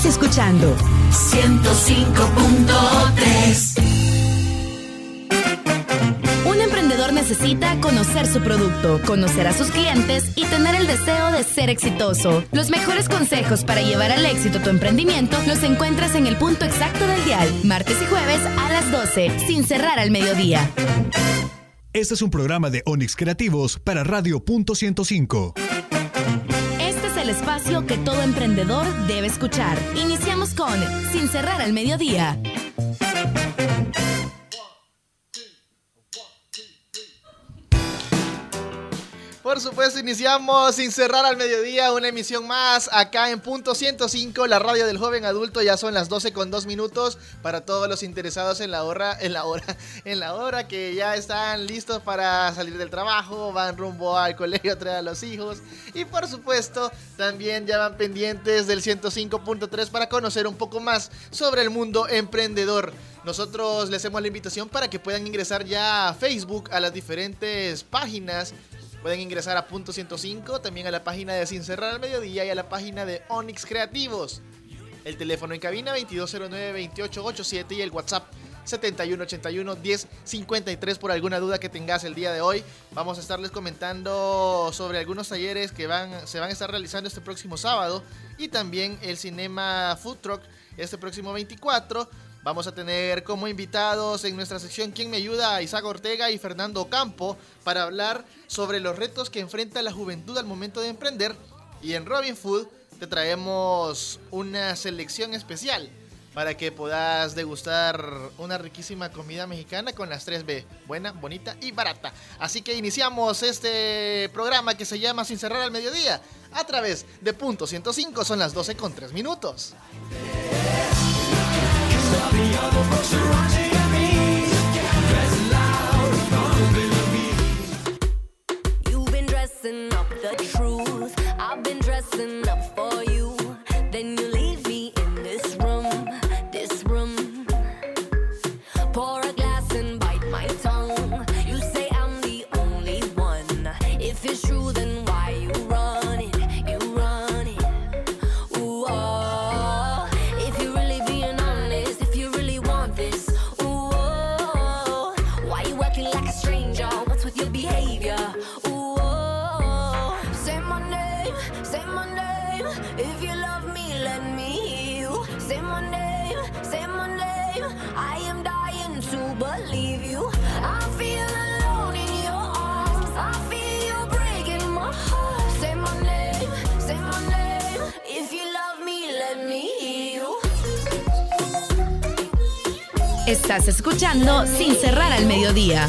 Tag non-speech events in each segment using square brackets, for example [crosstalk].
Estás escuchando 105.3. Un emprendedor necesita conocer su producto, conocer a sus clientes y tener el deseo de ser exitoso. Los mejores consejos para llevar al éxito tu emprendimiento los encuentras en el punto exacto del dial, martes y jueves a las 12, sin cerrar al mediodía. Este es un programa de Onix Creativos para Radio Punto 105 espacio que todo emprendedor debe escuchar. Iniciamos con Sin cerrar al mediodía. Por supuesto, iniciamos sin cerrar al mediodía una emisión más acá en punto 105, la radio del joven adulto. Ya son las 12 con 2 minutos para todos los interesados en la hora, en la hora, en la hora que ya están listos para salir del trabajo, van rumbo al colegio a traer a los hijos. Y por supuesto, también ya van pendientes del 105.3 para conocer un poco más sobre el mundo emprendedor. Nosotros les hacemos la invitación para que puedan ingresar ya a Facebook, a las diferentes páginas Pueden ingresar a punto 105, también a la página de Sin Cerrar al Mediodía y a la página de Onyx Creativos. El teléfono en cabina 2209-2887 y el WhatsApp 7181-1053 por alguna duda que tengas el día de hoy. Vamos a estarles comentando sobre algunos talleres que van, se van a estar realizando este próximo sábado y también el Cinema Food Truck este próximo 24 Vamos a tener como invitados en nuestra sección ¿Quién me ayuda? Isaac Ortega y Fernando Campo para hablar sobre los retos que enfrenta la juventud al momento de emprender. Y en Robin Food te traemos una selección especial para que puedas degustar una riquísima comida mexicana con las 3B, buena, bonita y barata. Así que iniciamos este programa que se llama Sin cerrar al mediodía a través de Punto 105, son las 12 con 3 minutos. I'll be on the Sriracha. I am dying to believe you. I feel alone in your arms. I feel you breaking my heart. Say my name, say my name. If you love me, let me hear you. Estás escuchando Sin cerrar al mediodía.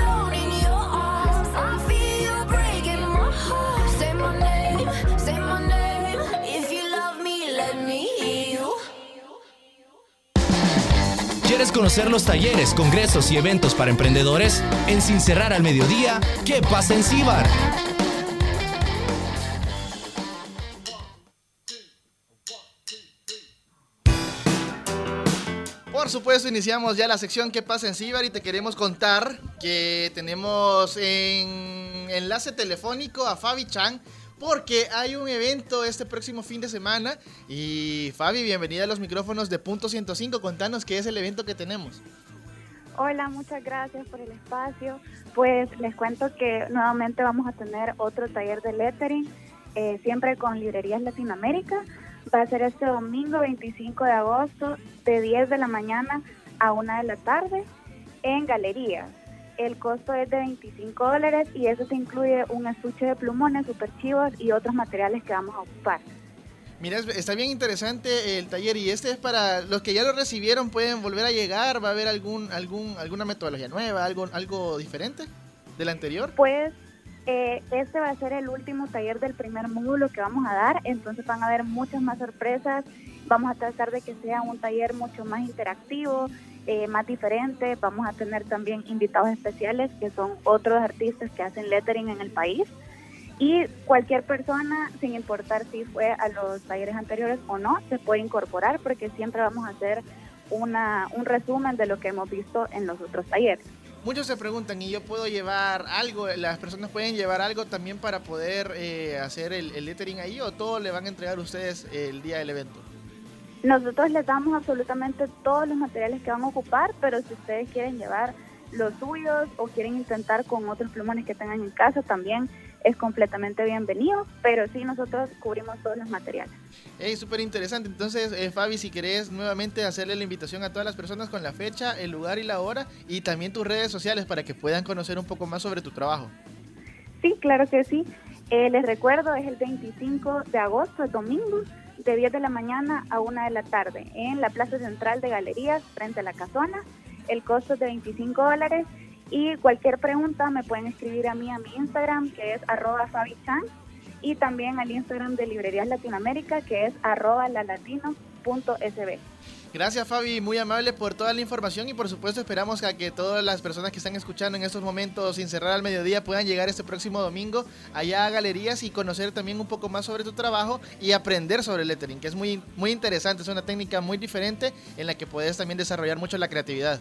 ¿Quieres conocer los talleres, congresos y eventos para emprendedores? En Sin Cerrar al Mediodía, ¿qué pasa en Cibar? Por supuesto, iniciamos ya la sección ¿Qué pasa en Cibar? Y te queremos contar que tenemos en enlace telefónico a Fabi Chang porque hay un evento este próximo fin de semana. Y Fabi, bienvenida a los micrófonos de Punto 105. Contanos qué es el evento que tenemos. Hola, muchas gracias por el espacio. Pues les cuento que nuevamente vamos a tener otro taller de lettering, eh, siempre con Librerías Latinoamérica. Va a ser este domingo 25 de agosto de 10 de la mañana a 1 de la tarde en Galerías. El costo es de 25 dólares y eso te incluye un estuche de plumones, super chivos y otros materiales que vamos a ocupar. Mira, es- está bien interesante el taller y este es para los que ya lo recibieron, pueden volver a llegar, va a haber algún, algún, alguna metodología nueva, algo, algo diferente del anterior. Pues eh, este va a ser el último taller del primer módulo que vamos a dar, entonces van a haber muchas más sorpresas. Vamos a tratar de que sea un taller mucho más interactivo, eh, más diferente. Vamos a tener también invitados especiales que son otros artistas que hacen lettering en el país. Y cualquier persona, sin importar si fue a los talleres anteriores o no, se puede incorporar porque siempre vamos a hacer una, un resumen de lo que hemos visto en los otros talleres. Muchos se preguntan, ¿y yo puedo llevar algo? ¿Las personas pueden llevar algo también para poder eh, hacer el, el lettering ahí o todo le van a entregar ustedes el día del evento? Nosotros les damos absolutamente todos los materiales que van a ocupar, pero si ustedes quieren llevar los suyos o quieren intentar con otros plumones que tengan en casa, también es completamente bienvenido, pero sí nosotros cubrimos todos los materiales. Es súper interesante. Entonces, eh, Fabi, si querés nuevamente hacerle la invitación a todas las personas con la fecha, el lugar y la hora, y también tus redes sociales para que puedan conocer un poco más sobre tu trabajo. Sí, claro que sí. Eh, les recuerdo, es el 25 de agosto, el domingo, de 10 de la mañana a 1 de la tarde, en la Plaza Central de Galerías, frente a la casona. El costo es de 25 dólares y cualquier pregunta me pueden escribir a mí a mi Instagram, que es arroba fabichan, y también al Instagram de Librerías Latinoamérica, que es arroba lalatino.sb. Gracias Fabi, muy amable por toda la información y por supuesto esperamos a que todas las personas que están escuchando en estos momentos sin cerrar al mediodía puedan llegar este próximo domingo allá a galerías y conocer también un poco más sobre tu trabajo y aprender sobre el lettering, que es muy, muy interesante, es una técnica muy diferente en la que puedes también desarrollar mucho la creatividad.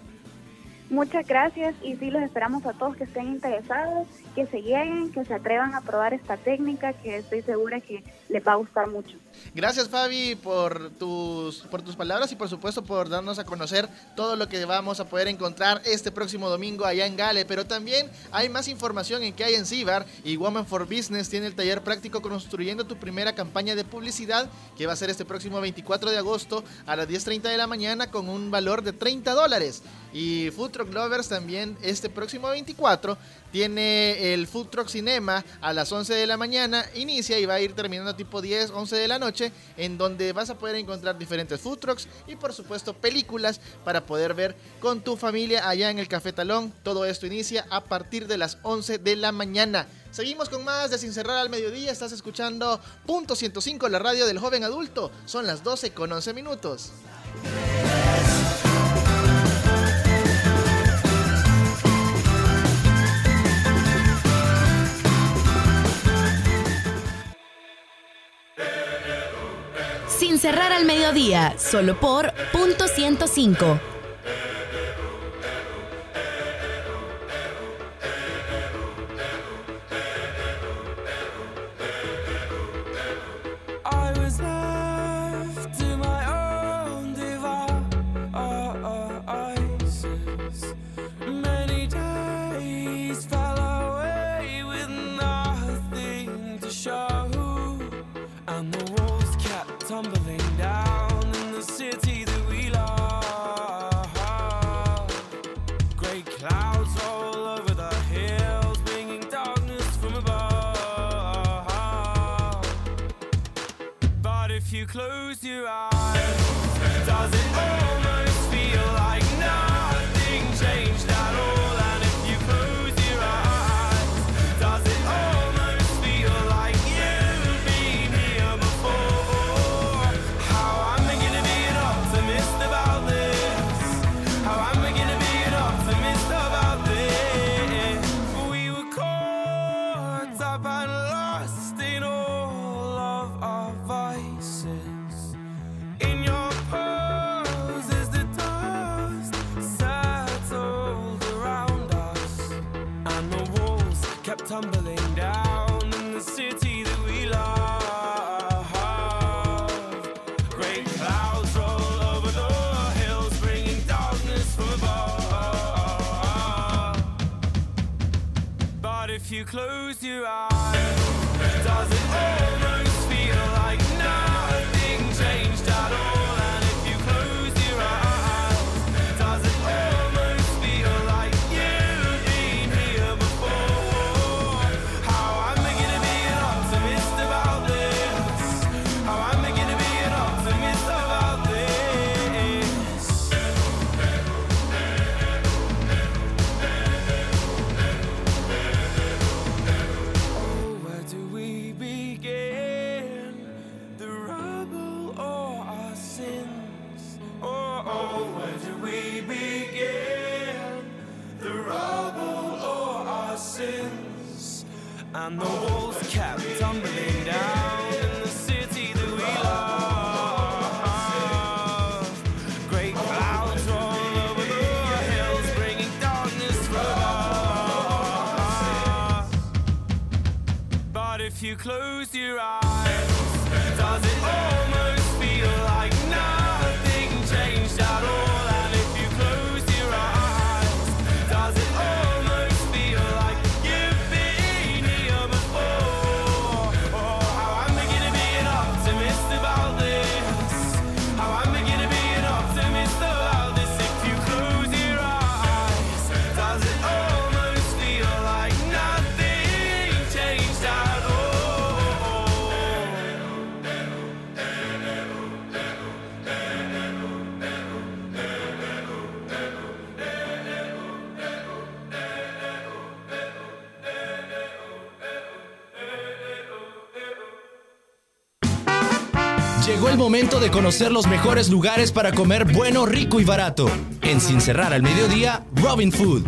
Muchas gracias y sí los esperamos a todos que estén interesados, que se lleguen, que se atrevan a probar esta técnica que estoy segura que les va a gustar mucho. Gracias Fabi por tus, por tus palabras y por supuesto por darnos a conocer todo lo que vamos a poder encontrar este próximo domingo allá en Gale. Pero también hay más información en que hay en Cibar y Woman for Business tiene el taller práctico construyendo tu primera campaña de publicidad que va a ser este próximo 24 de agosto a las 10.30 de la mañana con un valor de 30 dólares. Y Food Truck Lovers también este próximo 24 tiene el Food Truck Cinema a las 11 de la mañana, inicia y va a ir terminando tipo 10, 11 de la noche, en donde vas a poder encontrar diferentes food trucks y por supuesto películas para poder ver con tu familia allá en el Café Talón. Todo esto inicia a partir de las 11 de la mañana. Seguimos con más de Sin Cerrar al Mediodía. Estás escuchando Punto 105, la radio del joven adulto. Son las 12 con 11 minutos. Sin cerrar al mediodía, solo por punto 105. Llegó el momento de conocer los mejores lugares para comer bueno, rico y barato. En Sin Cerrar al Mediodía, Robin Food.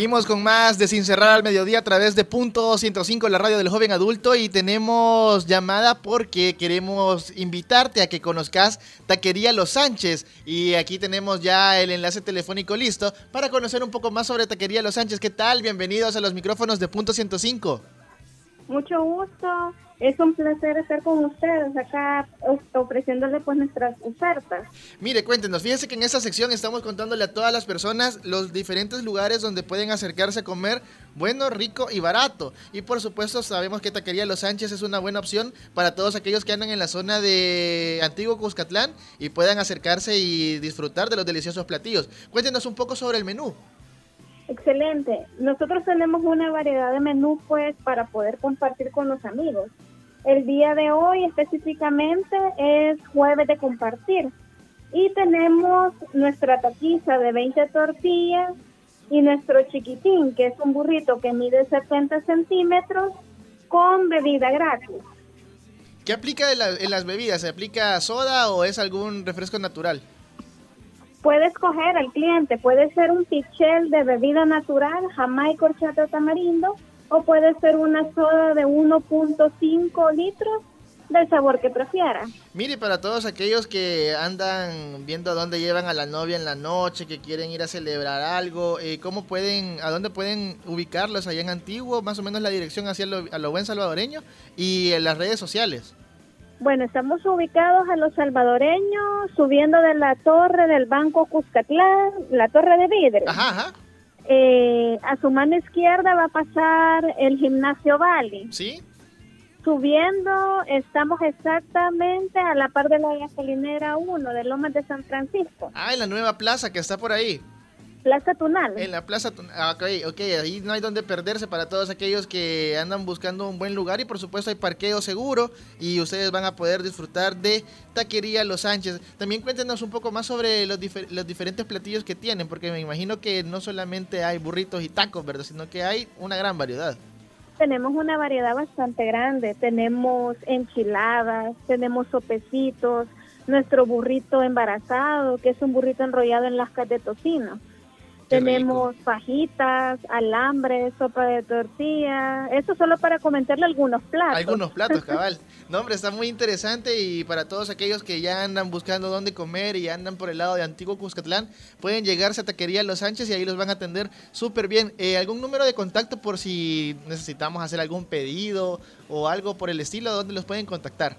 Seguimos con más de Sin Cerrar al Mediodía a través de Punto 105, la radio del joven adulto. Y tenemos llamada porque queremos invitarte a que conozcas Taquería Los Sánchez. Y aquí tenemos ya el enlace telefónico listo para conocer un poco más sobre Taquería Los Sánchez. ¿Qué tal? Bienvenidos a los micrófonos de Punto 105. Mucho gusto. Es un placer estar con ustedes acá of- ofreciéndole pues nuestras ofertas. Mire, cuéntenos, fíjense que en esta sección estamos contándole a todas las personas los diferentes lugares donde pueden acercarse a comer bueno, rico y barato. Y por supuesto sabemos que Taquería Los Sánchez es una buena opción para todos aquellos que andan en la zona de Antiguo Cuscatlán y puedan acercarse y disfrutar de los deliciosos platillos. Cuéntenos un poco sobre el menú. Excelente. Nosotros tenemos una variedad de menú pues para poder compartir con los amigos. El día de hoy específicamente es jueves de compartir y tenemos nuestra taquiza de 20 tortillas y nuestro chiquitín que es un burrito que mide 70 centímetros con bebida gratis. ¿Qué aplica en, la- en las bebidas? ¿Se aplica soda o es algún refresco natural? Puede escoger al cliente, puede ser un pichel de bebida natural, jamaica, horchata, tamarindo, o puede ser una soda de 1.5 litros del sabor que prefiera. Mire, para todos aquellos que andan viendo a dónde llevan a la novia en la noche, que quieren ir a celebrar algo, eh, ¿cómo pueden, a dónde pueden ubicarlos allá en Antiguo? Más o menos la dirección hacia lo, a lo buen salvadoreño y en las redes sociales. Bueno, estamos ubicados a los salvadoreños, subiendo de la torre del Banco Cuscatlán, la torre de vidrio. Ajá, ajá. Eh, a su mano izquierda va a pasar el gimnasio Bali. ¿Sí? Subiendo, estamos exactamente a la par de la gasolinera 1 de Lomas de San Francisco. Ah, en la nueva plaza que está por ahí. Plaza Tunal. En la Plaza Tunal. Ah, ok, ok, ahí no hay donde perderse para todos aquellos que andan buscando un buen lugar y por supuesto hay parqueo seguro y ustedes van a poder disfrutar de Taquería Los Sánchez. También cuéntenos un poco más sobre los, difer- los diferentes platillos que tienen, porque me imagino que no solamente hay burritos y tacos, ¿verdad? Sino que hay una gran variedad. Tenemos una variedad bastante grande. Tenemos enchiladas, tenemos sopecitos, nuestro burrito embarazado, que es un burrito enrollado en lascas de tocino. Tenemos fajitas, alambres, sopa de tortilla. Eso solo para comentarle algunos platos. Algunos platos, [laughs] cabal. No, hombre, está muy interesante y para todos aquellos que ya andan buscando dónde comer y andan por el lado de Antiguo Cuscatlán, pueden llegarse a Taquería Los Sánchez y ahí los van a atender súper bien. Eh, ¿Algún número de contacto por si necesitamos hacer algún pedido o algo por el estilo? ¿Dónde los pueden contactar?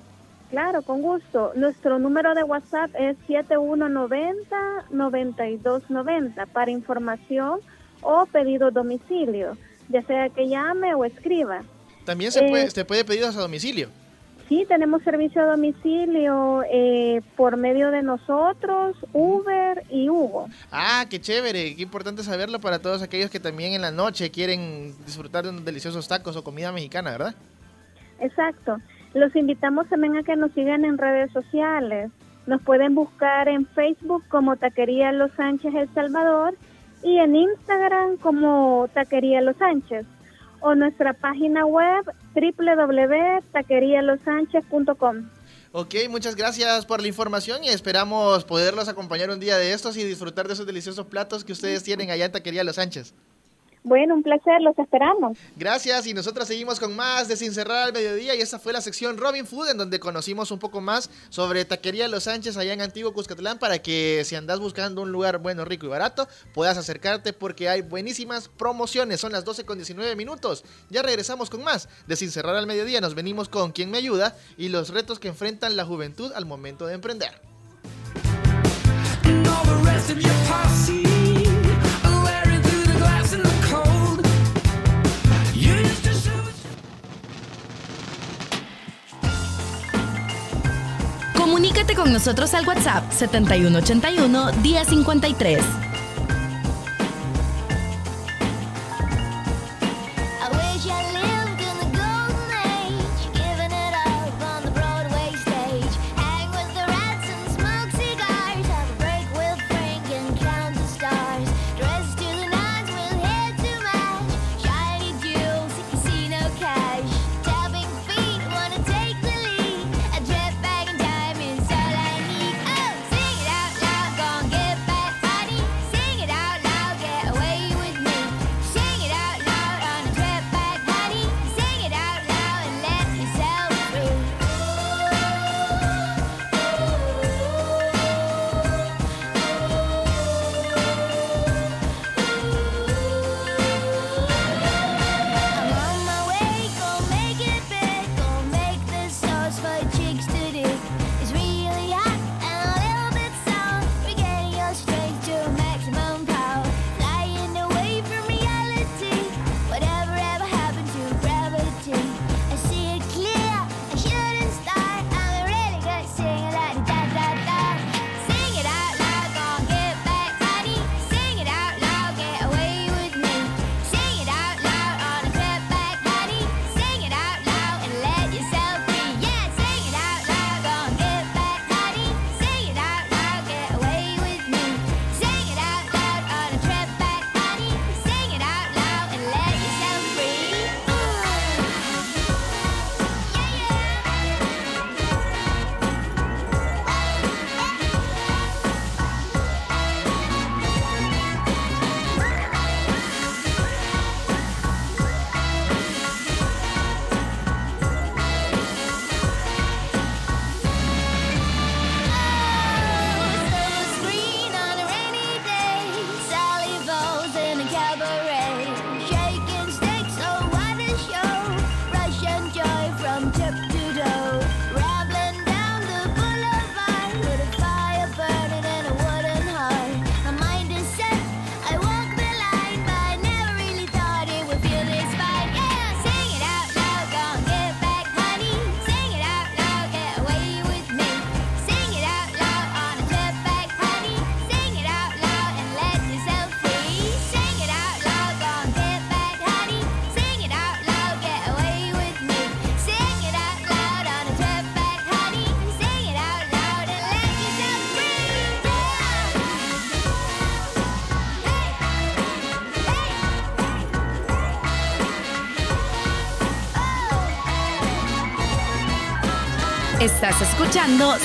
Claro, con gusto. Nuestro número de WhatsApp es 7190-9290 para información o pedido domicilio, ya sea que llame o escriba. También se, Eh, puede, se puede pedidos a domicilio. Sí, tenemos servicio a domicilio eh, por medio de nosotros, Uber y Hugo. Ah, qué chévere, qué importante saberlo para todos aquellos que también en la noche quieren disfrutar de unos deliciosos tacos o comida mexicana, ¿verdad? Exacto. Los invitamos también a que nos sigan en redes sociales. Nos pueden buscar en Facebook como Taquería Los Sánchez El Salvador y en como Taquería Los Sánchez o nuestra página web www.taquerialosánchez.com. Ok, muchas gracias por la información y esperamos poderlos acompañar un día de estos y disfrutar de esos deliciosos platos que ustedes tienen allá en Taquería Los Sánchez. Bueno, un placer, los esperamos. Gracias y nosotros seguimos con más de Sin Cerrar al Mediodía y esta fue la sección Robin Food en donde conocimos un poco más sobre Taquería Los Sánchez allá en Antiguo Cuscatlán para que si andas buscando un lugar bueno, rico y barato puedas acercarte porque hay buenísimas promociones. Son las 12 con 19 minutos. Ya regresamos con más de Sin Cerrar al Mediodía. Nos venimos con ¿Quién me ayuda? y los retos que enfrentan la juventud al momento de emprender. Comunícate con nosotros al WhatsApp 7181 1053.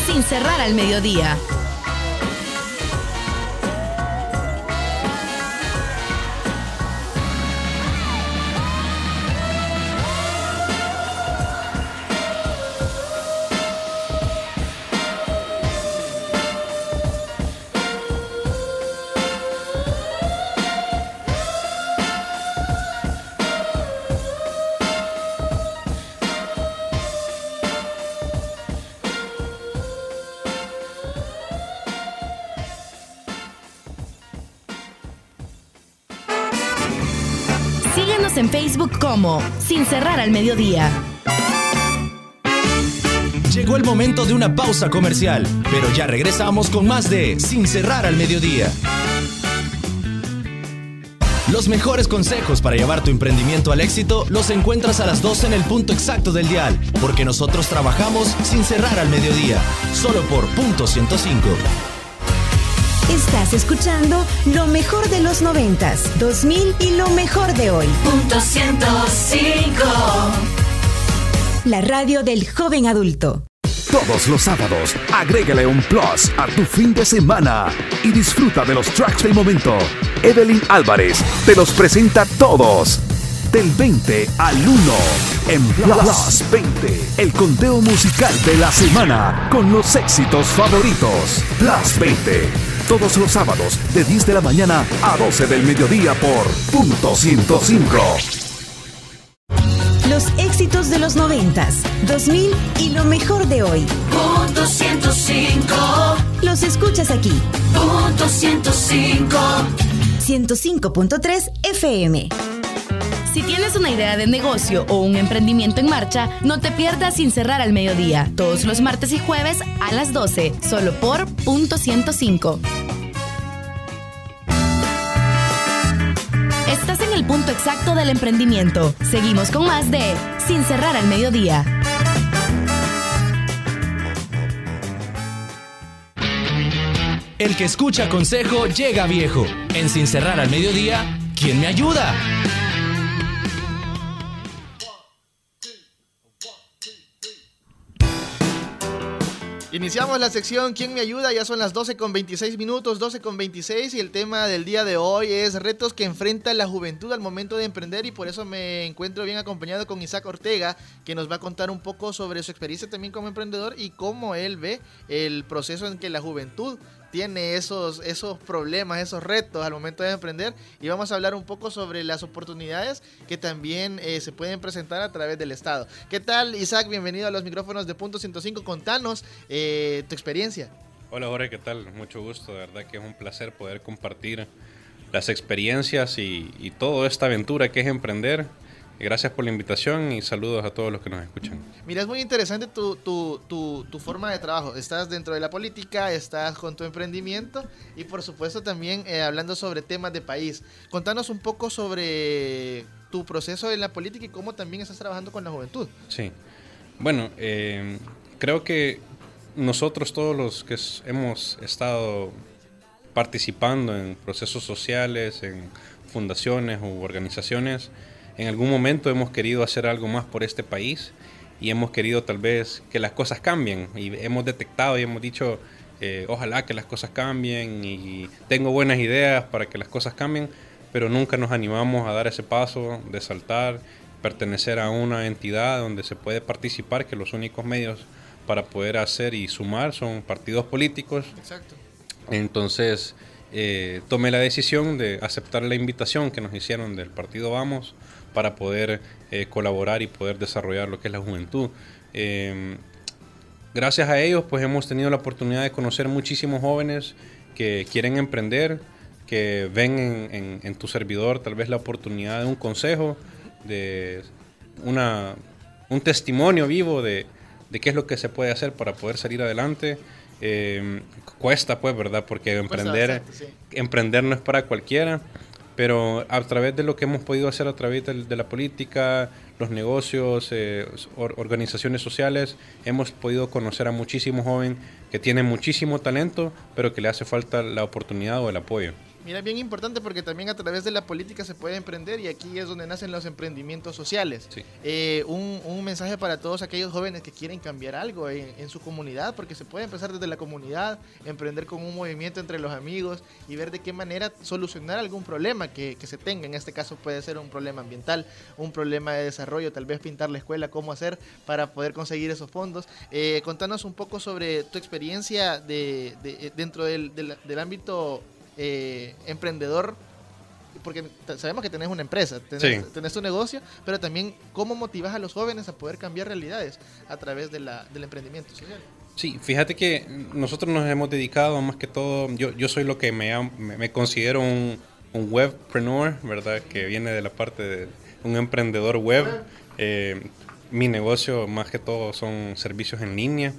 Sin cerrar al mediodía. En Facebook como Sin cerrar al mediodía. Llegó el momento de una pausa comercial, pero ya regresamos con más de Sin cerrar al mediodía. Los mejores consejos para llevar tu emprendimiento al éxito los encuentras a las 12 en el punto exacto del dial, porque nosotros trabajamos sin cerrar al mediodía, solo por punto 105. Estás escuchando lo mejor de los noventas, 2000 y lo mejor de hoy. Punto 105. La radio del joven adulto. Todos los sábados, agrégale un plus a tu fin de semana y disfruta de los tracks del momento. Evelyn Álvarez te los presenta todos. Del 20 al 1 en Plus 20, el conteo musical de la semana con los éxitos favoritos. Plus 20, todos los sábados de 10 de la mañana a 12 del mediodía por punto 105. Los éxitos de los noventas, 2000 y lo mejor de hoy. Punto 105. Los escuchas aquí. Punto 105. 105.3 FM. Si tienes una idea de negocio o un emprendimiento en marcha, no te pierdas sin cerrar al mediodía, todos los martes y jueves a las 12, solo por punto 105. Exacto del emprendimiento. Seguimos con más de Sin cerrar al mediodía. El que escucha consejo llega viejo. En Sin cerrar al mediodía, ¿quién me ayuda? Iniciamos la sección ¿Quién me ayuda? Ya son las 12 con 26 minutos, 12 con 26 y el tema del día de hoy es retos que enfrenta la juventud al momento de emprender y por eso me encuentro bien acompañado con Isaac Ortega que nos va a contar un poco sobre su experiencia también como emprendedor y cómo él ve el proceso en que la juventud tiene esos, esos problemas, esos retos al momento de emprender y vamos a hablar un poco sobre las oportunidades que también eh, se pueden presentar a través del Estado. ¿Qué tal Isaac? Bienvenido a los micrófonos de Punto 105. Contanos eh, tu experiencia. Hola Jorge, ¿qué tal? Mucho gusto, de verdad que es un placer poder compartir las experiencias y, y toda esta aventura que es emprender. Gracias por la invitación y saludos a todos los que nos escuchan. Mira, es muy interesante tu, tu, tu, tu, forma de trabajo. Estás dentro de la política, estás con tu emprendimiento y por supuesto también eh, hablando sobre temas de país. Contanos un poco sobre tu proceso en la política y cómo también estás trabajando con la juventud. Sí, bueno, eh, creo que nosotros todos los que hemos estado participando en procesos sociales, en fundaciones u organizaciones, en algún momento hemos querido hacer algo más por este país y hemos querido tal vez que las cosas cambien y hemos detectado y hemos dicho eh, ojalá que las cosas cambien y tengo buenas ideas para que las cosas cambien, pero nunca nos animamos a dar ese paso de saltar, pertenecer a una entidad donde se puede participar, que los únicos medios para poder hacer y sumar son partidos políticos. Exacto. Entonces eh, tomé la decisión de aceptar la invitación que nos hicieron del partido Vamos para poder eh, colaborar y poder desarrollar lo que es la juventud. Eh, gracias a ellos, pues hemos tenido la oportunidad de conocer muchísimos jóvenes que quieren emprender, que ven en, en, en tu servidor tal vez la oportunidad de un consejo, de una, un testimonio vivo de, de, qué es lo que se puede hacer para poder salir adelante. Eh, cuesta, pues, ¿verdad? Porque emprender, bastante, sí. emprender no es para cualquiera pero a través de lo que hemos podido hacer a través de, la política, los negocios, eh, or, organizaciones sociales, hemos podido conocer a muchísimos jóvenes que tienen muchísimo talento, pero que le hace falta la oportunidad o el apoyo. Mira, bien importante porque también a través de la política se puede emprender y aquí es donde nacen los emprendimientos sociales. Eh, un, un mensaje para todos aquellos jóvenes que quieren cambiar algo en, en su comunidad, porque se puede empezar desde la comunidad, emprender con un movimiento entre los amigos y ver de qué manera solucionar algún problema que, que se tenga. En este caso puede ser un problema ambiental, un problema de desarrollo, tal vez pintar la escuela, cómo hacer para poder conseguir esos fondos. Eh, contanos un poco sobre tu experiencia de, de- dentro del, del- del ámbito eh, emprendedor, porque sabemos que tenés una empresa, tenés, Sí. tenés tu negocio, pero también cómo motivas a los jóvenes a poder cambiar realidades a través de la, del emprendimiento social. Sí, fíjate que nosotros nos hemos dedicado más que todo, yo, yo soy lo que me, me, considero un, un webpreneur, ¿verdad? Que viene de la parte de un emprendedor web. Eh, mi negocio más que todo son servicios en línea.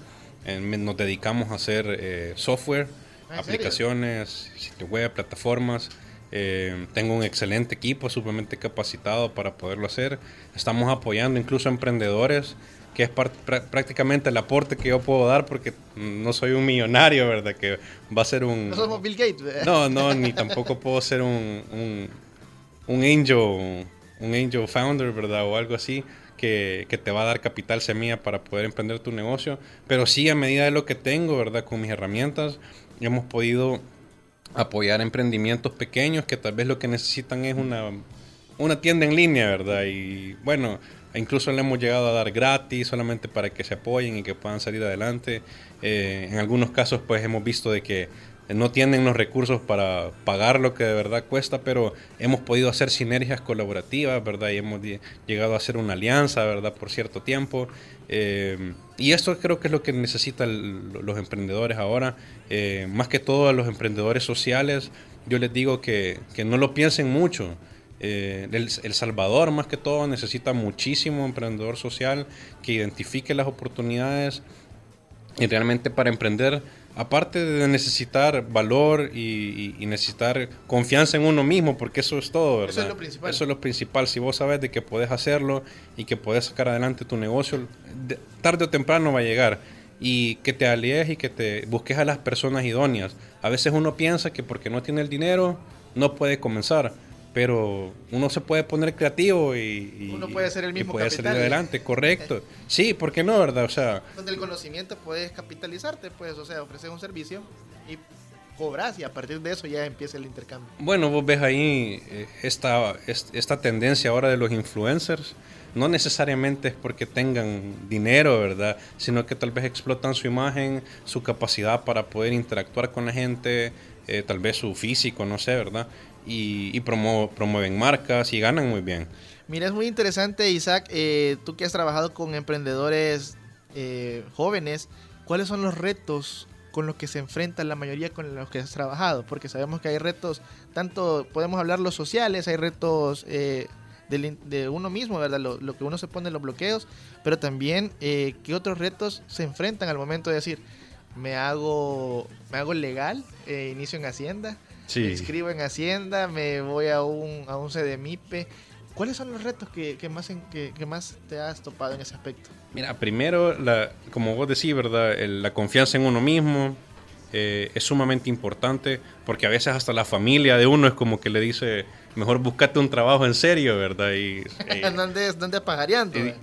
Eh, nos dedicamos a hacer eh, software. Aplicaciones, sitio web, plataformas. Eh, tengo un excelente equipo, sumamente capacitado para poderlo hacer. Estamos apoyando incluso a emprendedores, que es prácticamente el aporte que yo puedo dar porque no soy un millonario, ¿verdad? Que va a ser un... No somos Bill Gates. ¿verdad? No, no, ni tampoco puedo ser un, un, un angel, un angel founder, ¿verdad? O algo así que, que te va a dar capital semilla para poder emprender tu negocio. Pero sí, a medida de lo que tengo, ¿verdad? Con mis herramientas, hemos podido apoyar emprendimientos pequeños que tal vez lo que necesitan es una, una tienda en línea, ¿verdad? Y bueno, incluso le hemos llegado a dar gratis solamente para que se apoyen y que puedan salir adelante. Eh, en algunos casos pues hemos visto de que no tienen los recursos para pagar lo que de verdad cuesta, pero hemos podido hacer sinergias colaborativas, ¿verdad? Y hemos llegado a hacer una alianza, ¿verdad? Por cierto tiempo. Eh, y esto creo que es lo que necesitan los emprendedores ahora. Eh, más que todo a los emprendedores sociales, yo les digo que, que no lo piensen mucho. Eh, El Salvador, más que todo, necesita muchísimo emprendedor social que identifique las oportunidades y realmente para emprender, aparte de necesitar valor y, y- y necesitar confianza en uno mismo, porque eso es todo, ¿verdad? Eso es lo principal. Eso es lo principal. Si vos sabes de que puedes hacerlo y que puedes sacar adelante tu negocio, de- tarde o temprano va a llegar. Y que te alíes y que te busques a las personas idóneas. A veces uno piensa que porque no tiene el dinero, no puede comenzar. Pero uno se puede poner creativo y, y- Uno puede ser el y mismo puede capital. salir adelante, correcto. Sí, ¿por qué no, verdad? O sea, Donde el conocimiento puedes capitalizarte, pues, o sea, ofreces un servicio y cobras y a partir de eso ya empieza el intercambio. Bueno, vos ves ahí eh, esta, est- esta tendencia ahora de los influencers. No necesariamente es porque tengan dinero, ¿verdad? Sino que tal vez explotan su imagen, su capacidad para poder interactuar con la gente, eh, tal vez su físico, no sé, ¿verdad? Y, y promo- promueven marcas y ganan muy bien. Mira, es muy interesante, Isaac, eh, tú que has trabajado con emprendedores eh, jóvenes, ¿cuáles son los retos con los que se enfrentan la mayoría con los que has trabajado? Porque sabemos que hay retos, tanto podemos hablar los sociales, hay retos eh, in- de, uno mismo, ¿verdad? Lo, lo que uno se pone en los bloqueos, pero también eh, qué otros retos se enfrentan al momento de decir, me hago, me hago legal, eh, inicio en Hacienda, Sí. me inscribo en Hacienda, me voy a un, a un CDMIPE. ¿Cuáles son los retos que, que más en- que, que más te has topado en ese aspecto? Mira, primero, la, como vos decís, ¿verdad? El- la confianza en uno mismo eh, es sumamente importante porque a veces hasta la familia de uno es como que le dice, mejor búscate un trabajo en serio, ¿verdad? Y, [laughs] eh, no andes, no andes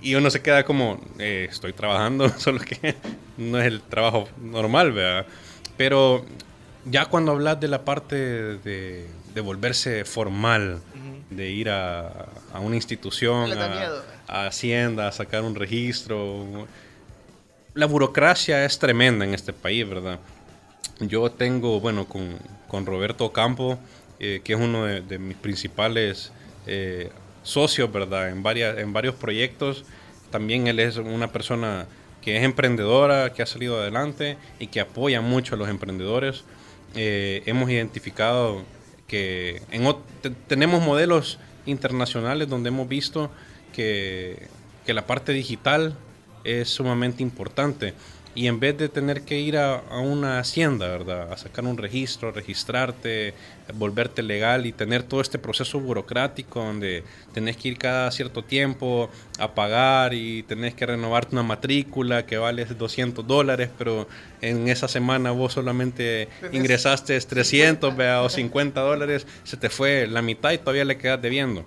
y, y uno se queda como, eh, estoy trabajando, [laughs] solo que no es el trabajo normal, ¿verdad? Pero ya cuando hablas de la parte de, de volverse formal, de ir a, a una institución, da a, Hacienda, a sacar un registro, la burocracia es tremenda en este país, ¿verdad? Yo tengo, bueno, con, con Roberto Campo, eh, que es uno de, de mis principales eh, socios, ¿verdad? En, varias, en varios proyectos. También él es una persona que es emprendedora, que ha salido adelante y que apoya mucho a los emprendedores. Eh, hemos identificado que tenemos modelos internacionales donde hemos visto que la parte digital es sumamente importante. Y en vez de tener que ir a, a una hacienda, ¿verdad? A sacar un registro, registrarte, volverte legal y tener todo este proceso burocrático donde tenés que ir cada cierto tiempo a pagar y tenés que renovarte una matrícula que vale 200 dólares, pero en esa semana vos solamente ingresaste 300 vea, o 50 dólares, se te fue la mitad y todavía le quedas debiendo.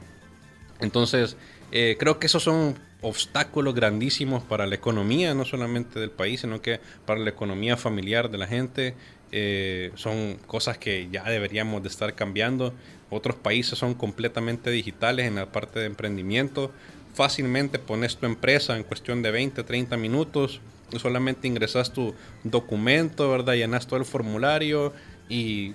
Entonces, eh, creo que esos son obstáculos grandísimos para la economía, no solamente del país, sino que para la economía familiar de la gente. Eh, son cosas que ya deberíamos de estar cambiando. Otros países son completamente digitales en la parte de emprendimiento. Fácilmente pones tu empresa en cuestión de 20, 30 minutos. Solamente ingresas tu documento, ¿verdad? Llenas todo el formulario y,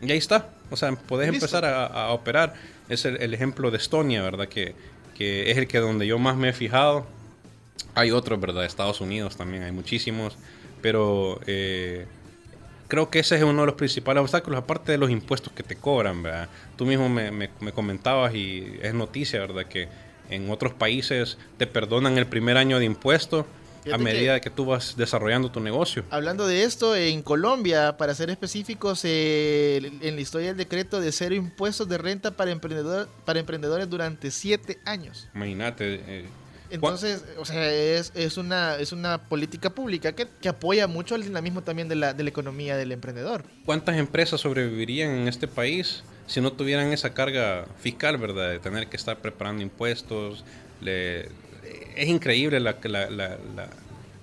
y ahí está. O sea, podés Listo. empezar a, a operar. Es el, el ejemplo de Estonia, ¿verdad? Que, que es el que donde yo más me he fijado. Hay otros, ¿verdad? Estados Unidos también hay muchísimos. Pero eh, creo que ese es uno de los principales obstáculos, aparte de los impuestos que te cobran, ¿verdad? Tú mismo me, me- me comentabas y es noticia, ¿verdad? Que en otros países te perdonan el primer año de impuesto a Fíjate medida que tú vas desarrollando tu negocio. Hablando de esto, en Colombia, para ser específicos, eh, en la historia del decreto de cero impuestos de renta para, emprendedor, para emprendedores durante siete años. Imagínate. eh, Entonces, o sea, es, es, una, es una política pública que, que apoya mucho el dinamismo también de la, de la economía del emprendedor. ¿Cuántas empresas sobrevivirían en este país si no tuvieran esa carga fiscal, verdad? De tener que estar preparando impuestos. Le- es increíble la, la- la-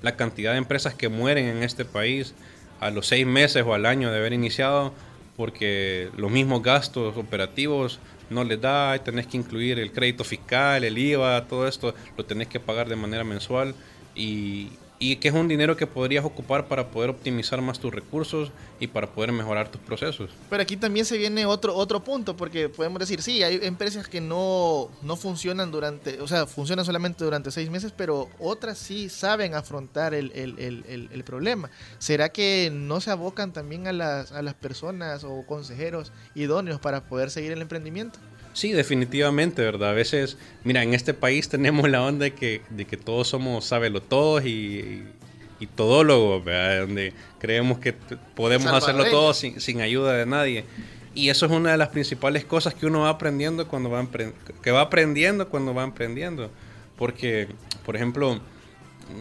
la- cantidad de empresas que mueren en este país a los seis meses o al año de haber iniciado porque los mismos gastos operativos no les da, y tenés que incluir el crédito fiscal, el IVA, todo esto lo tenés que pagar de manera mensual y, y que es un dinero que podrías ocupar para poder optimizar más tus recursos y para poder mejorar tus procesos. Pero aquí también se viene otro, otro punto, porque podemos decir, sí, hay empresas que no, no funcionan durante, o sea, funcionan solamente durante seis meses, pero otras sí saben afrontar el, el- el- problema. ¿Será que no se abocan también a las, a las personas o consejeros idóneos para poder seguir el emprendimiento? Sí, definitivamente, ¿verdad? A veces, mira, en este país tenemos la onda de que, de que todos somos todos y, y todólogos, ¿verdad? Donde creemos que podemos hacerlo todo sin, sin ayuda de nadie. Y eso es una de las principales cosas que uno va aprendiendo cuando va que va aprendiendo cuando va emprendiendo. Porque, por ejemplo,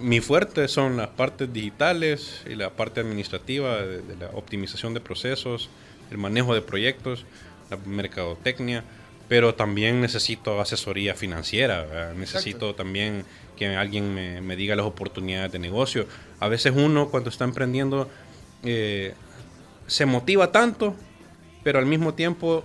mi fuerte son las partes digitales y la parte administrativa de, de la optimización de procesos, el manejo de proyectos, la mercadotecnia, pero también necesito asesoría financiera, ¿verdad? necesito también que alguien me, me diga las oportunidades de negocio. A veces uno cuando está emprendiendo eh, se motiva tanto, pero al mismo tiempo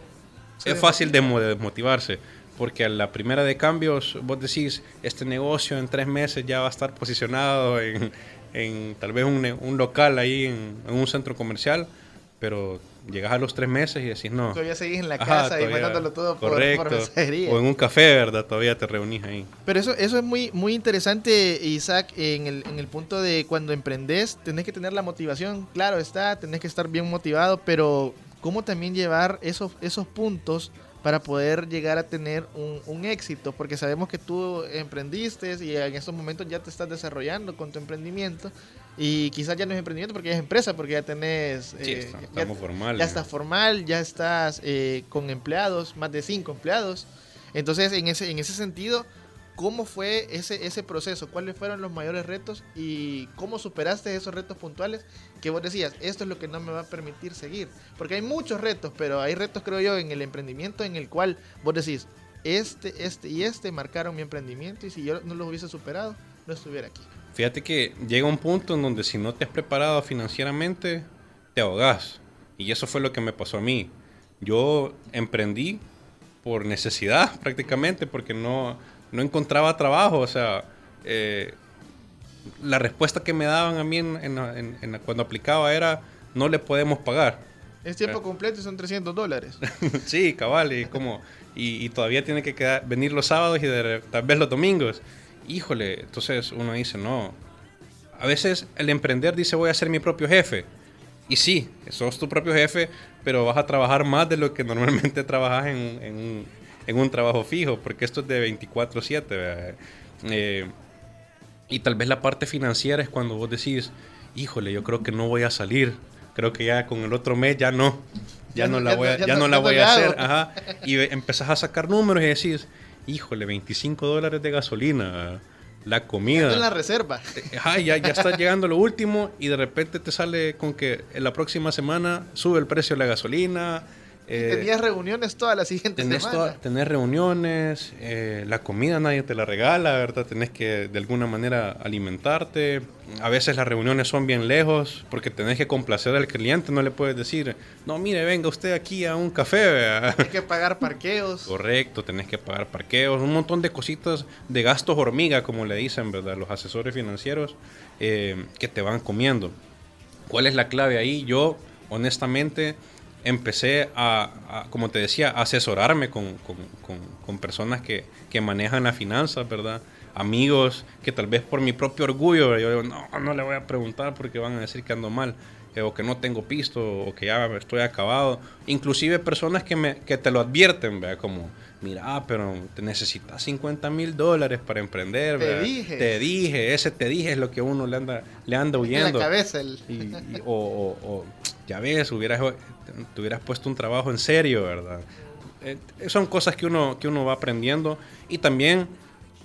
Se es fácil de mo- desmotivarse. Porque a la primera de cambios, vos decís, este negocio en tres meses ya va a estar posicionado en, en tal vez un, un local ahí en, en un centro comercial, pero llegas a los tres meses y decís, no. Todavía seguís en la Ajá, casa y todavía- mandándolo todo por, por mensajería. O en un café, ¿verdad? Todavía te reunís ahí. Pero eso, eso es muy, muy interesante, Isaac, en el, en el punto de cuando emprendes, tenés que tener la motivación, claro está, tenés que estar bien motivado, pero cómo también llevar esos, esos puntos para poder llegar a tener un, un éxito, porque sabemos que tú emprendiste y en estos momentos ya te estás desarrollando con tu emprendimiento y quizás ya no es emprendimiento porque ya es empresa, porque ya tenés... Sí, eh, está- ya- estamos formales, Ya estás formal, ya estás eh, con empleados, más de cinco empleados. Entonces, en ese, en ese sentido, ¿cómo fue ese, ese proceso? ¿Cuáles fueron los mayores retos y cómo superaste esos retos puntuales que vos decías, esto es lo que no me va a permitir seguir? Porque hay muchos retos, pero hay retos, creo yo, en el emprendimiento en el cual vos decís, este, este y este marcaron mi emprendimiento y si yo no los hubiese superado, no estuviera aquí. Fíjate que llega un punto en donde si no te has preparado financieramente, te ahogás. Y eso fue lo que me pasó a mí. Yo emprendí por necesidad [laughs] prácticamente, porque no, no encontraba trabajo. O sea, eh, la respuesta que me daban a mí en- en en- cuando aplicaba era, no le podemos pagar. Es tiempo completo y son 300 dólares. [laughs] sí, cabal, y como y, y todavía tiene que quedar, venir los sábados y de- tal vez los domingos. Híjole, entonces uno dice, no. A veces el emprender dice, voy a ser mi propio jefe. Y sí, sos tu propio jefe, pero vas a trabajar más de lo que normalmente [laughs] trabajas en, en en un trabajo fijo, porque esto es de 24/7. ¿verdad? Eh, y tal vez la parte financiera es cuando vos decís, híjole, yo creo que no voy a salir. Creo que ya con el otro mes ya no. Ya, Ya no la ya voy a, ya ya no- no la voy a hacer. Ajá. Y empezás a sacar números y decís, híjole, 25 dólares de gasolina, la comida. en la reserva. Ajá, ya, ya está llegando lo último y de repente te sale con que en la próxima semana sube el precio de la gasolina. Eh, Tenías reuniones toda la siguiente tenés, semana. toda- tenés reuniones, eh, la comida nadie te la regala, ¿verdad? Tenés que de alguna manera alimentarte. A veces las reuniones son bien lejos porque tenés que complacer al cliente, no le puedes decir, no, mire, venga usted aquí a un café. ¿verdad?". Hay que pagar parqueos. [laughs] Correcto, tenés que pagar parqueos, un montón de cositas de gastos hormiga, como le dicen, ¿verdad? Los asesores financieros eh, que te van comiendo. ¿Cuál es la clave ahí? Yo, honestamente, empecé a, a, como te decía, a asesorarme con, con- con- con personas que, que manejan las finanzas, ¿verdad? Amigos que tal vez por mi propio orgullo, yo digo, no, no le voy a preguntar porque van a decir que ando mal, eh, o que no tengo pisto, o que ya estoy acabado. Inclusive personas que, me, que te lo advierten, ¿verdad? Como, mira, pero te necesitas 50 mil dólares para emprender, Te ¿verdad? dije. Te dije, ese te dije es lo que uno le anda, le anda En huyendo. la cabeza. El... Y- y- [laughs] o, o- o, ya ves, hubieras, te hubieras puesto un trabajo en serio, ¿verdad? Eh, son cosas que uno, que uno va aprendiendo y también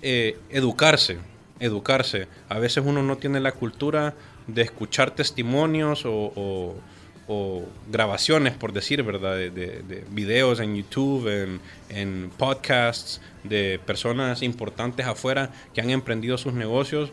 eh, educarse, educarse. A veces uno no tiene la cultura de escuchar testimonios o, o- o grabaciones, por decir, ¿verdad? De, de- de videos en YouTube, en, en podcasts, de personas importantes afuera que han emprendido sus negocios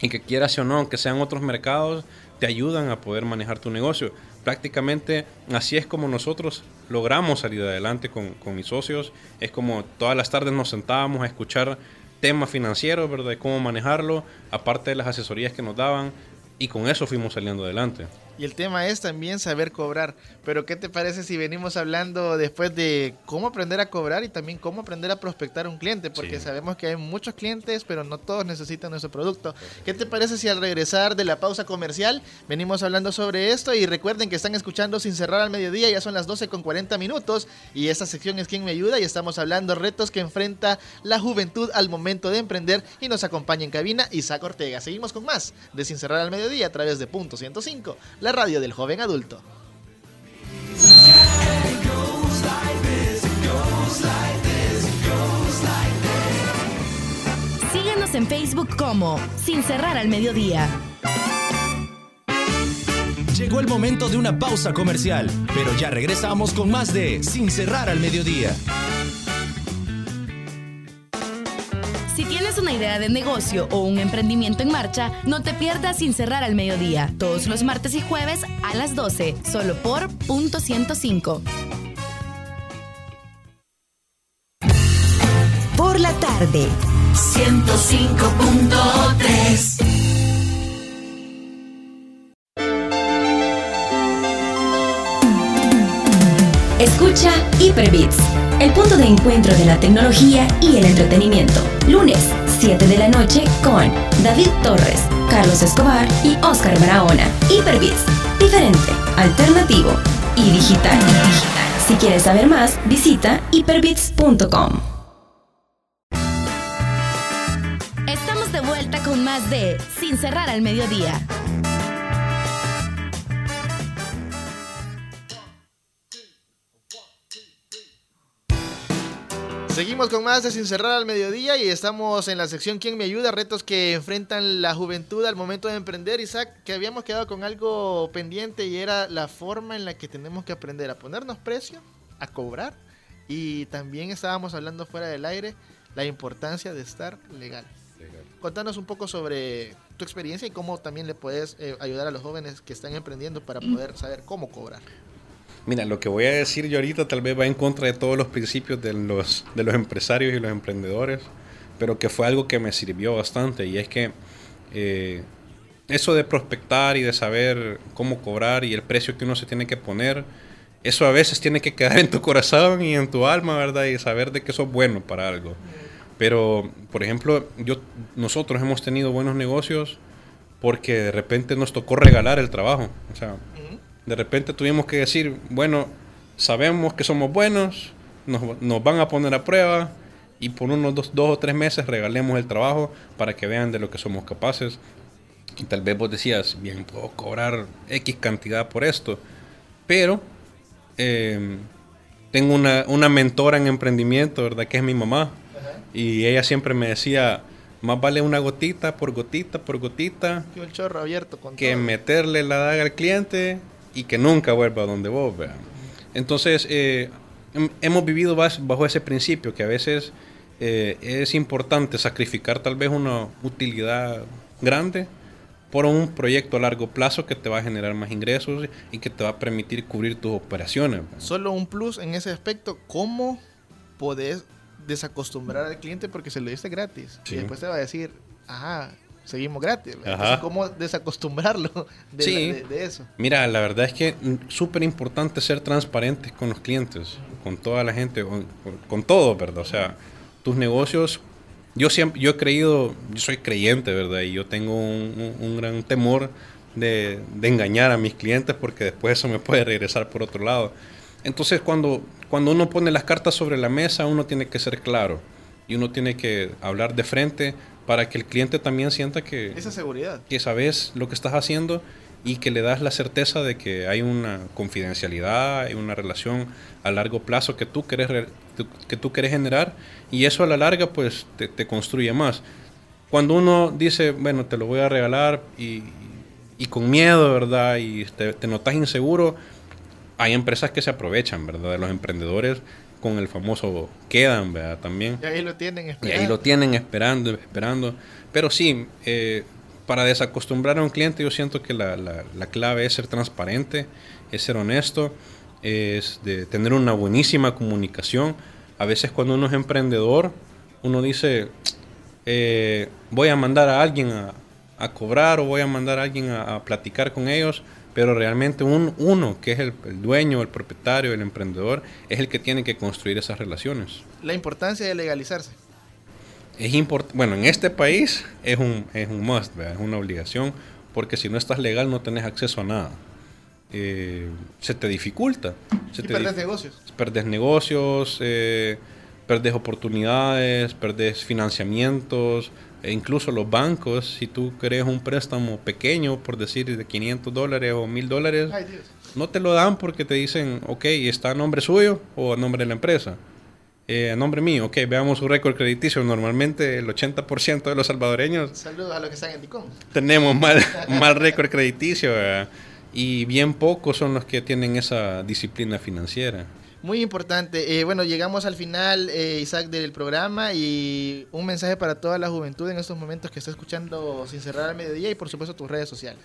y que quieras o no, aunque sean otros mercados, te ayudan a poder manejar tu negocio. Prácticamente así es como nosotros logramos salir adelante con, con mis socios. Es como todas las tardes nos sentábamos a escuchar temas financieros, ¿verdad? De cómo manejarlo, aparte de las asesorías que nos daban, y con eso fuimos saliendo adelante. Y el tema es también saber cobrar. Pero ¿qué te parece si venimos hablando después de cómo aprender a cobrar y también cómo aprender a prospectar a un cliente? Porque Sí. sabemos que hay muchos clientes, pero no todos necesitan nuestro producto. ¿Qué te parece si al regresar de la pausa comercial venimos hablando sobre esto? Y recuerden que están escuchando sin cerrar al mediodía, ya son las 12 con 40 minutos. Y esta sección es quien me ayuda y estamos hablando retos que enfrenta la juventud al momento de emprender. Y nos acompaña en cabina Isaac Ortega. Seguimos con más de Sin cerrar al mediodía a través de Punto 105, la radio del joven adulto. Síguenos en Facebook como Sin cerrar al mediodía. Llegó el momento de una pausa comercial, pero ya regresamos con más de Sin cerrar al mediodía. Una idea de negocio o un emprendimiento en marcha, no te pierdas sin cerrar al mediodía, todos los martes y jueves a las 12, solo por punto 105. Por la tarde. 105.3 Escucha Hyperbits, el punto de encuentro de la tecnología y el entretenimiento. Lunes, 7 de la noche con David Torres, Carlos Escobar y Oscar Barahona. Hyperbits, diferente, alternativo y digital. Si quieres saber más, visita hyperbits.com. Estamos de vuelta con más de Sin cerrar al mediodía. Seguimos con más de Sin Cerrar al Mediodía y estamos en la sección ¿Quién me ayuda? Retos que enfrentan la juventud al momento de emprender. Isaac, que habíamos quedado con algo pendiente y era la forma en la que tenemos que aprender a ponernos precio, a cobrar y también estábamos hablando fuera del aire la importancia de estar legal. Contanos un poco sobre tu experiencia y cómo también le puedes eh, ayudar a los jóvenes que están emprendiendo para poder saber cómo cobrar. Mira, lo que voy a decir yo ahorita tal vez va en contra de todos los principios de los, de los empresarios y los emprendedores, pero que fue algo que me sirvió bastante y es que eh, eso de prospectar y de saber cómo cobrar y el precio que uno se tiene que poner, eso a veces tiene que quedar [laughs] en tu corazón y en tu alma, ¿verdad? Y saber de que sos bueno para algo. Pero, por ejemplo, yo, nosotros hemos tenido buenos negocios porque de repente nos tocó regalar el trabajo. O sea, de repente tuvimos que decir, bueno, sabemos que somos buenos, nos, nos van a poner a prueba y por unos dos, dos o tres meses regalemos el trabajo para que vean de lo que somos capaces. Y tal vez vos decías, bien, puedo cobrar X cantidad por esto, pero eh, tengo una, una mentora en emprendimiento, ¿verdad? Que es mi mamá. Y ella siempre me decía, más vale una gotita por gotita por gotita Que el chorro abierto con que todo. meterle la daga al cliente y que nunca vuelva a donde vos, vea. Entonces, eh, hem- hemos vivido bajo ese principio que a veces eh, es importante sacrificar tal vez una utilidad grande por un proyecto a largo plazo que te va a generar más ingresos y que te va a permitir cubrir tus operaciones. vea. Solo un plus en ese aspecto, ¿cómo podés desacostumbrar al cliente porque se lo diste gratis? Sí. Y después te va a decir, ajá, seguimos gratis. Ajá. Entonces, ¿cómo desacostumbrarlo [laughs] de, Sí. la- de- de eso? Mira, la verdad es que súper importante ser transparentes con los clientes, con toda la gente, con, con- con todo, ¿verdad? O sea, tus negocios, yo siempre, yo he creído, yo soy creyente, ¿verdad? Y yo tengo un, un- un gran temor de, de engañar a mis clientes porque después eso me puede regresar por otro lado. Entonces, cuando, cuando uno pone las cartas sobre la mesa, uno tiene que ser claro y uno tiene que hablar de frente para que el cliente también sienta que, Esa seguridad. que sabes lo que estás haciendo y que le das la certeza de que hay una confidencialidad, hay una relación a largo plazo que tú tú- que tú quieres generar y eso a la larga pues te, te construye más. Cuando uno dice, bueno, te lo voy a regalar y, y con miedo, ¿verdad? Y te, te notas inseguro, hay empresas que se aprovechan, ¿verdad? De los emprendedores con el famoso quedan, ¿verdad? También. Y ahí lo tienen Y esperando. ahí lo tienen esperando, esperando. Pero sí, eh, para desacostumbrar a un cliente yo siento que la, la- la clave es ser transparente, es ser honesto, es de tener una buenísima comunicación. A veces cuando uno es emprendedor, uno dice, eh, voy a mandar a alguien a, a cobrar o voy a mandar a alguien a, a platicar con ellos, pero realmente un, uno, que es el, el dueño, el propietario, el emprendedor, es el que tiene que construir esas relaciones. La importancia de legalizarse. Es importante, bueno, en este país es un, es un must, ¿verdad? es una obligación, porque si no estás legal no tenés acceso a nada. Eh, se te dificulta. Se Y te dif- negocios. Perdes negocios, eh, perdes oportunidades, perdes financiamientos, e incluso los bancos, si tú querés un préstamo pequeño, por decir de 500 dólares o 1000 dólares, no te lo dan porque te dicen, ok, ¿está a nombre suyo o a nombre de la empresa? Eh, a nombre mío, ok, veamos su récord crediticio. Normalmente el 80% de los salvadoreños Saludos a los que están en Ticón. tenemos mal, [laughs] mal récord crediticio ¿verdad? y bien pocos son los que tienen esa disciplina financiera. Muy importante. Eh, bueno, llegamos al final, eh, Isaac, del programa y un mensaje para toda la juventud en estos momentos que está escuchando Sin Cerrar al Mediodía y por supuesto tus redes sociales.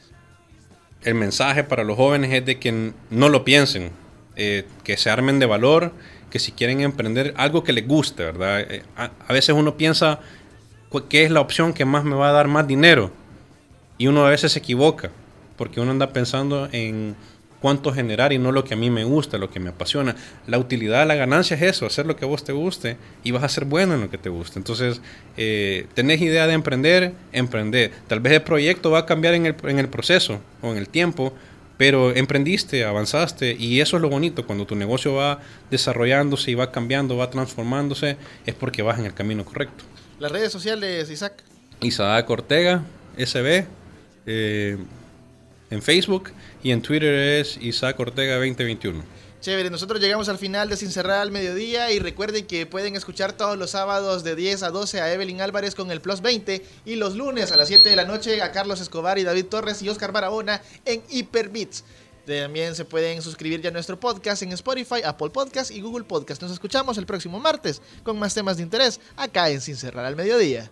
El mensaje para los jóvenes es de que no lo piensen, eh, que se armen de valor, que si quieren emprender algo que les guste, ¿verdad? Eh, a, a veces uno piensa qué es la opción que más me va a dar más dinero y uno a veces se equivoca porque uno anda pensando en cuánto generar y no lo que a mí me gusta, lo que me apasiona. La utilidad, la ganancia es eso, hacer lo que a vos te guste y vas a ser bueno en lo que te guste. Entonces, eh, tenés idea de emprender, emprender. Tal vez el proyecto va a cambiar en el, en el proceso o en el tiempo, pero emprendiste, avanzaste y eso es lo bonito. Cuando tu negocio va desarrollándose y va cambiando, va transformándose, es porque vas en el camino correcto. Las redes sociales, Isaac. Isaac Ortega, SB, eh, en Facebook y en Twitter es Isaac Ortega 2021. Chévere, nosotros llegamos al final de Sin Cerrar al Mediodía y recuerden que pueden escuchar todos los sábados de 10 a 12 a Evelyn Álvarez con el Plus 20 y los lunes a las 7 de la noche a Carlos Escobar y David Torres y Oscar Barahona en Hyperbits. También se pueden suscribir ya a nuestro podcast en Spotify, Apple Podcast y Google Podcast. Nos escuchamos el próximo martes con más temas de interés acá en Sin Cerrar al Mediodía.